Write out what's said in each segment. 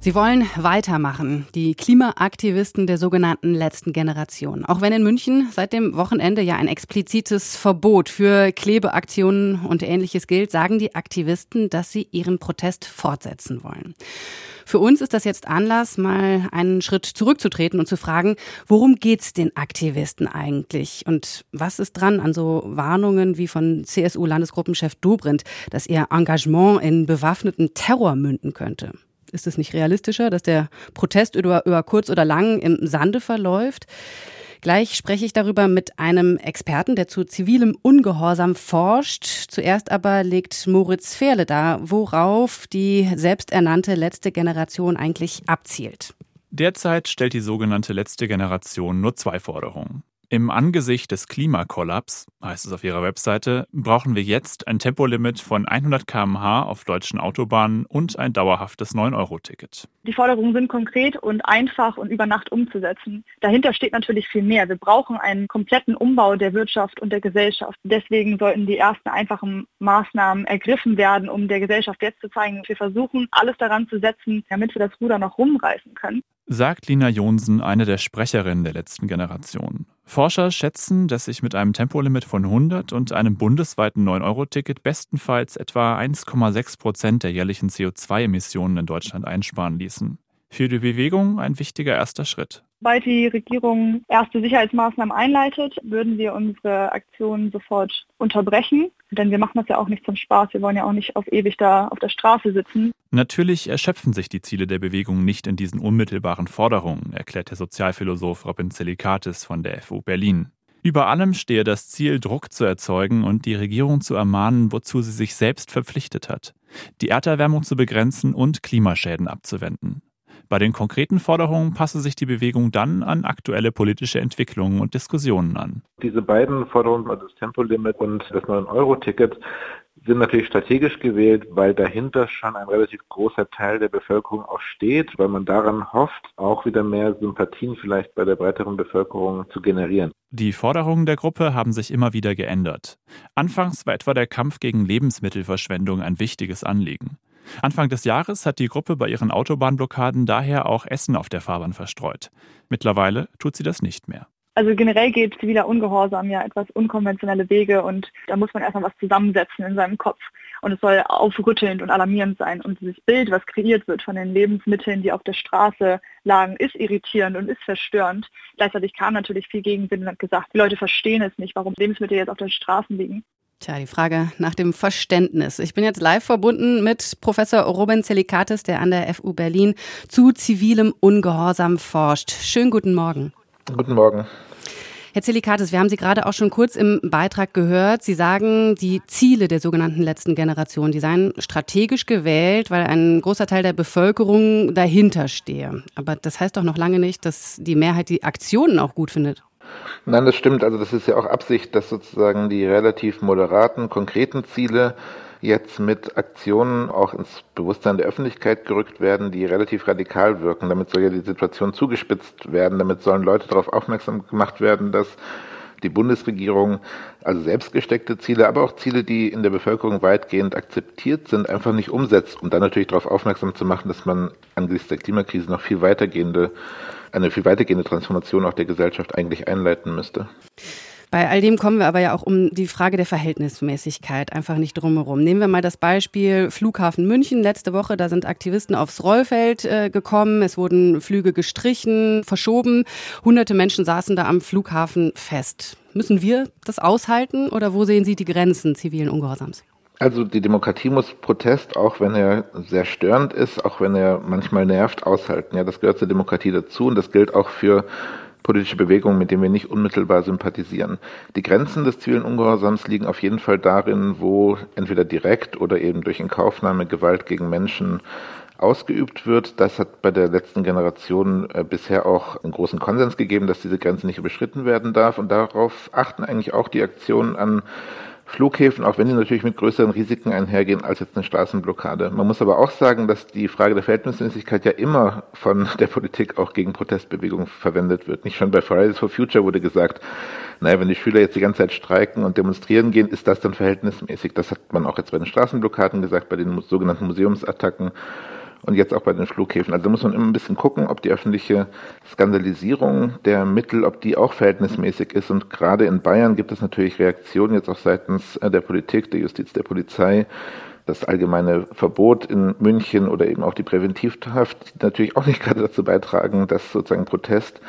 Sie wollen weitermachen, die Klimaaktivisten der sogenannten letzten Generation. Auch wenn in München seit dem Wochenende ja ein explizites Verbot für Klebeaktionen und ähnliches gilt, sagen die Aktivisten, dass sie ihren Protest fortsetzen wollen. Für uns ist das jetzt Anlass, mal einen Schritt zurückzutreten und zu fragen, worum geht's den Aktivisten eigentlich? Und was ist dran an so Warnungen wie von CSU-Landesgruppenchef Dobrindt, dass ihr Engagement in bewaffneten Terror münden könnte? Ist es nicht realistischer, dass der Protest über, über kurz oder lang im Sande verläuft? Gleich spreche ich darüber mit einem Experten, der zu zivilem Ungehorsam forscht. Zuerst aber legt Moritz Fehrle dar, worauf die selbsternannte letzte Generation eigentlich abzielt. Derzeit stellt die sogenannte letzte Generation nur zwei Forderungen. Im Angesicht des Klimakollaps, heißt es auf ihrer Webseite, brauchen wir jetzt ein Tempolimit von 100 km/h auf deutschen Autobahnen und ein dauerhaftes 9-Euro-Ticket. Die Forderungen sind konkret und einfach und über Nacht umzusetzen. Dahinter steht natürlich viel mehr. Wir brauchen einen kompletten Umbau der Wirtschaft und der Gesellschaft. Deswegen sollten die ersten einfachen Maßnahmen ergriffen werden, um der Gesellschaft jetzt zu zeigen, wir versuchen alles daran zu setzen, damit wir das Ruder noch rumreißen können sagt Lina Jonsen, eine der Sprecherinnen der letzten Generation. Forscher schätzen, dass sich mit einem Tempolimit von 100 und einem bundesweiten 9-Euro-Ticket bestenfalls etwa 1,6 Prozent der jährlichen CO2-Emissionen in Deutschland einsparen ließen. Für die Bewegung ein wichtiger erster Schritt. Sobald die Regierung erste Sicherheitsmaßnahmen einleitet, würden wir unsere Aktionen sofort unterbrechen. Denn wir machen das ja auch nicht zum Spaß. Wir wollen ja auch nicht auf ewig da auf der Straße sitzen. Natürlich erschöpfen sich die Ziele der Bewegung nicht in diesen unmittelbaren Forderungen, erklärt der Sozialphilosoph Robin Zelikatis von der FU Berlin. Über allem stehe das Ziel, Druck zu erzeugen und die Regierung zu ermahnen, wozu sie sich selbst verpflichtet hat, die Erderwärmung zu begrenzen und Klimaschäden abzuwenden. Bei den konkreten Forderungen passe sich die Bewegung dann an aktuelle politische Entwicklungen und Diskussionen an. Diese beiden Forderungen, also das Tempolimit und das 9-Euro-Ticket, sind natürlich strategisch gewählt, weil dahinter schon ein relativ großer Teil der Bevölkerung auch steht, weil man daran hofft, auch wieder mehr Sympathien vielleicht bei der breiteren Bevölkerung zu generieren. Die Forderungen der Gruppe haben sich immer wieder geändert. Anfangs war etwa der Kampf gegen Lebensmittelverschwendung ein wichtiges Anliegen. Anfang des Jahres hat die Gruppe bei ihren Autobahnblockaden daher auch Essen auf der Fahrbahn verstreut. Mittlerweile tut sie das nicht mehr. Also generell geht ziviler Ungehorsam ja etwas unkonventionelle Wege und da muss man erstmal was zusammensetzen in seinem Kopf. Und es soll aufrüttelnd und alarmierend sein. Und dieses Bild, was kreiert wird von den Lebensmitteln, die auf der Straße lagen, ist irritierend und ist verstörend. Gleichzeitig kam natürlich viel Gegenwind und hat gesagt, die Leute verstehen es nicht, warum Lebensmittel jetzt auf den Straßen liegen. Tja, die Frage nach dem Verständnis. Ich bin jetzt live verbunden mit Professor Robin Zelikatis, der an der FU Berlin zu zivilem Ungehorsam forscht. Schönen guten Morgen. Guten Morgen. Herr Zelikatis, wir haben Sie gerade auch schon kurz im Beitrag gehört. Sie sagen, die Ziele der sogenannten letzten Generation, die seien strategisch gewählt, weil ein großer Teil der Bevölkerung dahinter stehe. Aber das heißt doch noch lange nicht, dass die Mehrheit die Aktionen auch gut findet. Nein, das stimmt. Also das ist ja auch Absicht, dass sozusagen die relativ moderaten, konkreten Ziele jetzt mit Aktionen auch ins Bewusstsein der Öffentlichkeit gerückt werden, die relativ radikal wirken. Damit soll ja die Situation zugespitzt werden. Damit sollen Leute darauf aufmerksam gemacht werden, dass die Bundesregierung also selbstgesteckte Ziele, aber auch Ziele, die in der Bevölkerung weitgehend akzeptiert sind, einfach nicht umsetzt, um dann natürlich darauf aufmerksam zu machen, dass man angesichts der Klimakrise noch viel weitergehende eine viel weitergehende Transformation auch der Gesellschaft eigentlich einleiten müsste. Bei all dem kommen wir aber ja auch um die Frage der Verhältnismäßigkeit einfach nicht drumherum. Nehmen wir mal das Beispiel Flughafen München. Letzte Woche, da sind Aktivisten aufs Rollfeld äh, gekommen. Es wurden Flüge gestrichen, verschoben. Hunderte Menschen saßen da am Flughafen fest. Müssen wir das aushalten oder wo sehen Sie die Grenzen zivilen Ungehorsams? Also die Demokratie muss Protest, auch wenn er sehr störend ist, auch wenn er manchmal nervt, aushalten. Ja, das gehört zur Demokratie dazu und das gilt auch für politische Bewegungen, mit denen wir nicht unmittelbar sympathisieren. Die Grenzen des zivilen Ungehorsams liegen auf jeden Fall darin, wo entweder direkt oder eben durch Inkaufnahme Gewalt gegen Menschen ausgeübt wird. Das hat bei der letzten Generation äh, bisher auch einen großen Konsens gegeben, dass diese Grenze nicht überschritten werden darf. Und darauf achten eigentlich auch die Aktionen an Flughäfen, auch wenn die natürlich mit größeren Risiken einhergehen als jetzt eine Straßenblockade. Man muss aber auch sagen, dass die Frage der Verhältnismäßigkeit ja immer von der Politik auch gegen Protestbewegungen verwendet wird. Nicht schon bei Fridays for Future wurde gesagt, naja, wenn die Schüler jetzt die ganze Zeit streiken und demonstrieren gehen, ist das dann verhältnismäßig. Das hat man auch jetzt bei den Straßenblockaden gesagt, bei den sogenannten Museumsattacken und jetzt auch bei den Flughäfen. Also muss man immer ein bisschen gucken, ob die öffentliche Skandalisierung der Mittel, ob die auch verhältnismäßig ist. Und gerade in Bayern gibt es natürlich Reaktionen jetzt auch seitens äh, der Politik, der Justiz, der Polizei, das allgemeine Verbot in München oder eben auch die Präventivhaft, die natürlich auch nicht gerade dazu beitragen, dass sozusagen Protest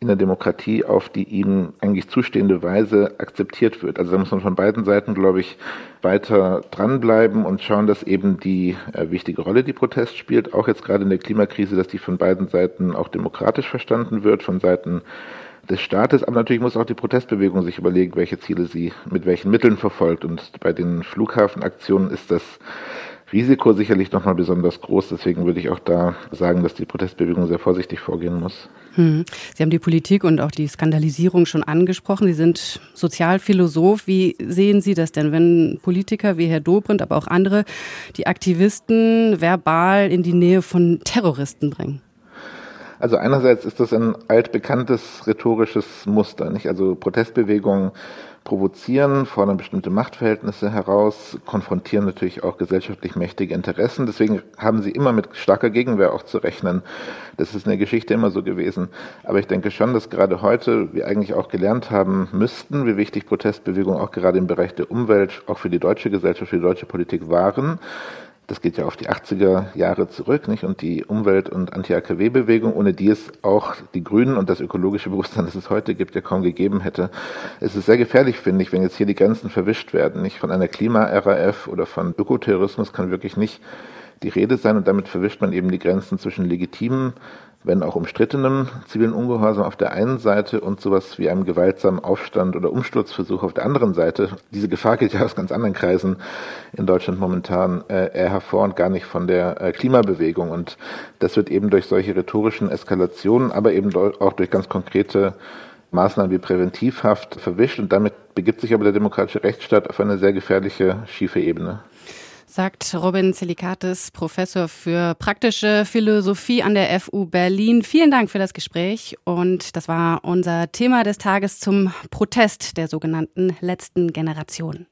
in der Demokratie auf die ihnen eigentlich zustehende Weise akzeptiert wird. Also da muss man von beiden Seiten, glaube ich, weiter dranbleiben und schauen, dass eben die äh, wichtige Rolle, die Protest spielt, auch jetzt gerade in der Klimakrise, dass die von beiden Seiten auch demokratisch verstanden wird, von Seiten des Staates, aber natürlich muss auch die Protestbewegung sich überlegen, welche Ziele sie mit welchen Mitteln verfolgt. Und bei den Flughafenaktionen ist das Risiko sicherlich nochmal besonders groß. Deswegen würde ich auch da sagen, dass die Protestbewegung sehr vorsichtig vorgehen muss. Hm. Sie haben die Politik und auch die Skandalisierung schon angesprochen. Sie sind Sozialphilosoph. Wie sehen Sie das denn, wenn Politiker wie Herr Dobrindt, aber auch andere die Aktivisten verbal in die Nähe von Terroristen bringen? Also einerseits ist das ein altbekanntes rhetorisches Muster, nicht? Also Protestbewegungen provozieren, fordern bestimmte Machtverhältnisse heraus, konfrontieren natürlich auch gesellschaftlich mächtige Interessen. Deswegen haben sie immer mit starker Gegenwehr auch zu rechnen. Das ist in der Geschichte immer so gewesen. Aber ich denke schon, dass gerade heute wir eigentlich auch gelernt haben müssten, wie wichtig Protestbewegungen auch gerade im Bereich der Umwelt, auch für die deutsche Gesellschaft, für die deutsche Politik waren das geht ja auf die 80er Jahre zurück, nicht? Und die Umwelt- und Anti-AKW-Bewegung, ohne die es auch die Grünen und das ökologische Bewusstsein, das es heute gibt, ja kaum gegeben hätte. Es ist sehr gefährlich, finde ich, wenn jetzt hier die Grenzen verwischt werden, nicht? Von einer Klima-RAF oder von Ökoterrorismus kann wirklich nicht die Rede sein und damit verwischt man eben die Grenzen zwischen legitimen wenn auch umstrittenem zivilen Ungehorsam auf der einen Seite und sowas wie einem gewaltsamen Aufstand oder Umsturzversuch auf der anderen Seite. Diese Gefahr geht ja aus ganz anderen Kreisen in Deutschland momentan äh, eher hervor und gar nicht von der äh, Klimabewegung. Und das wird eben durch solche rhetorischen Eskalationen, aber eben auch durch ganz konkrete Maßnahmen wie Präventivhaft verwischt. Und damit begibt sich aber der demokratische Rechtsstaat auf eine sehr gefährliche, schiefe Ebene sagt Robin Zelikatis, Professor für praktische Philosophie an der FU Berlin. Vielen Dank für das Gespräch und das war unser Thema des Tages zum Protest der sogenannten letzten Generation.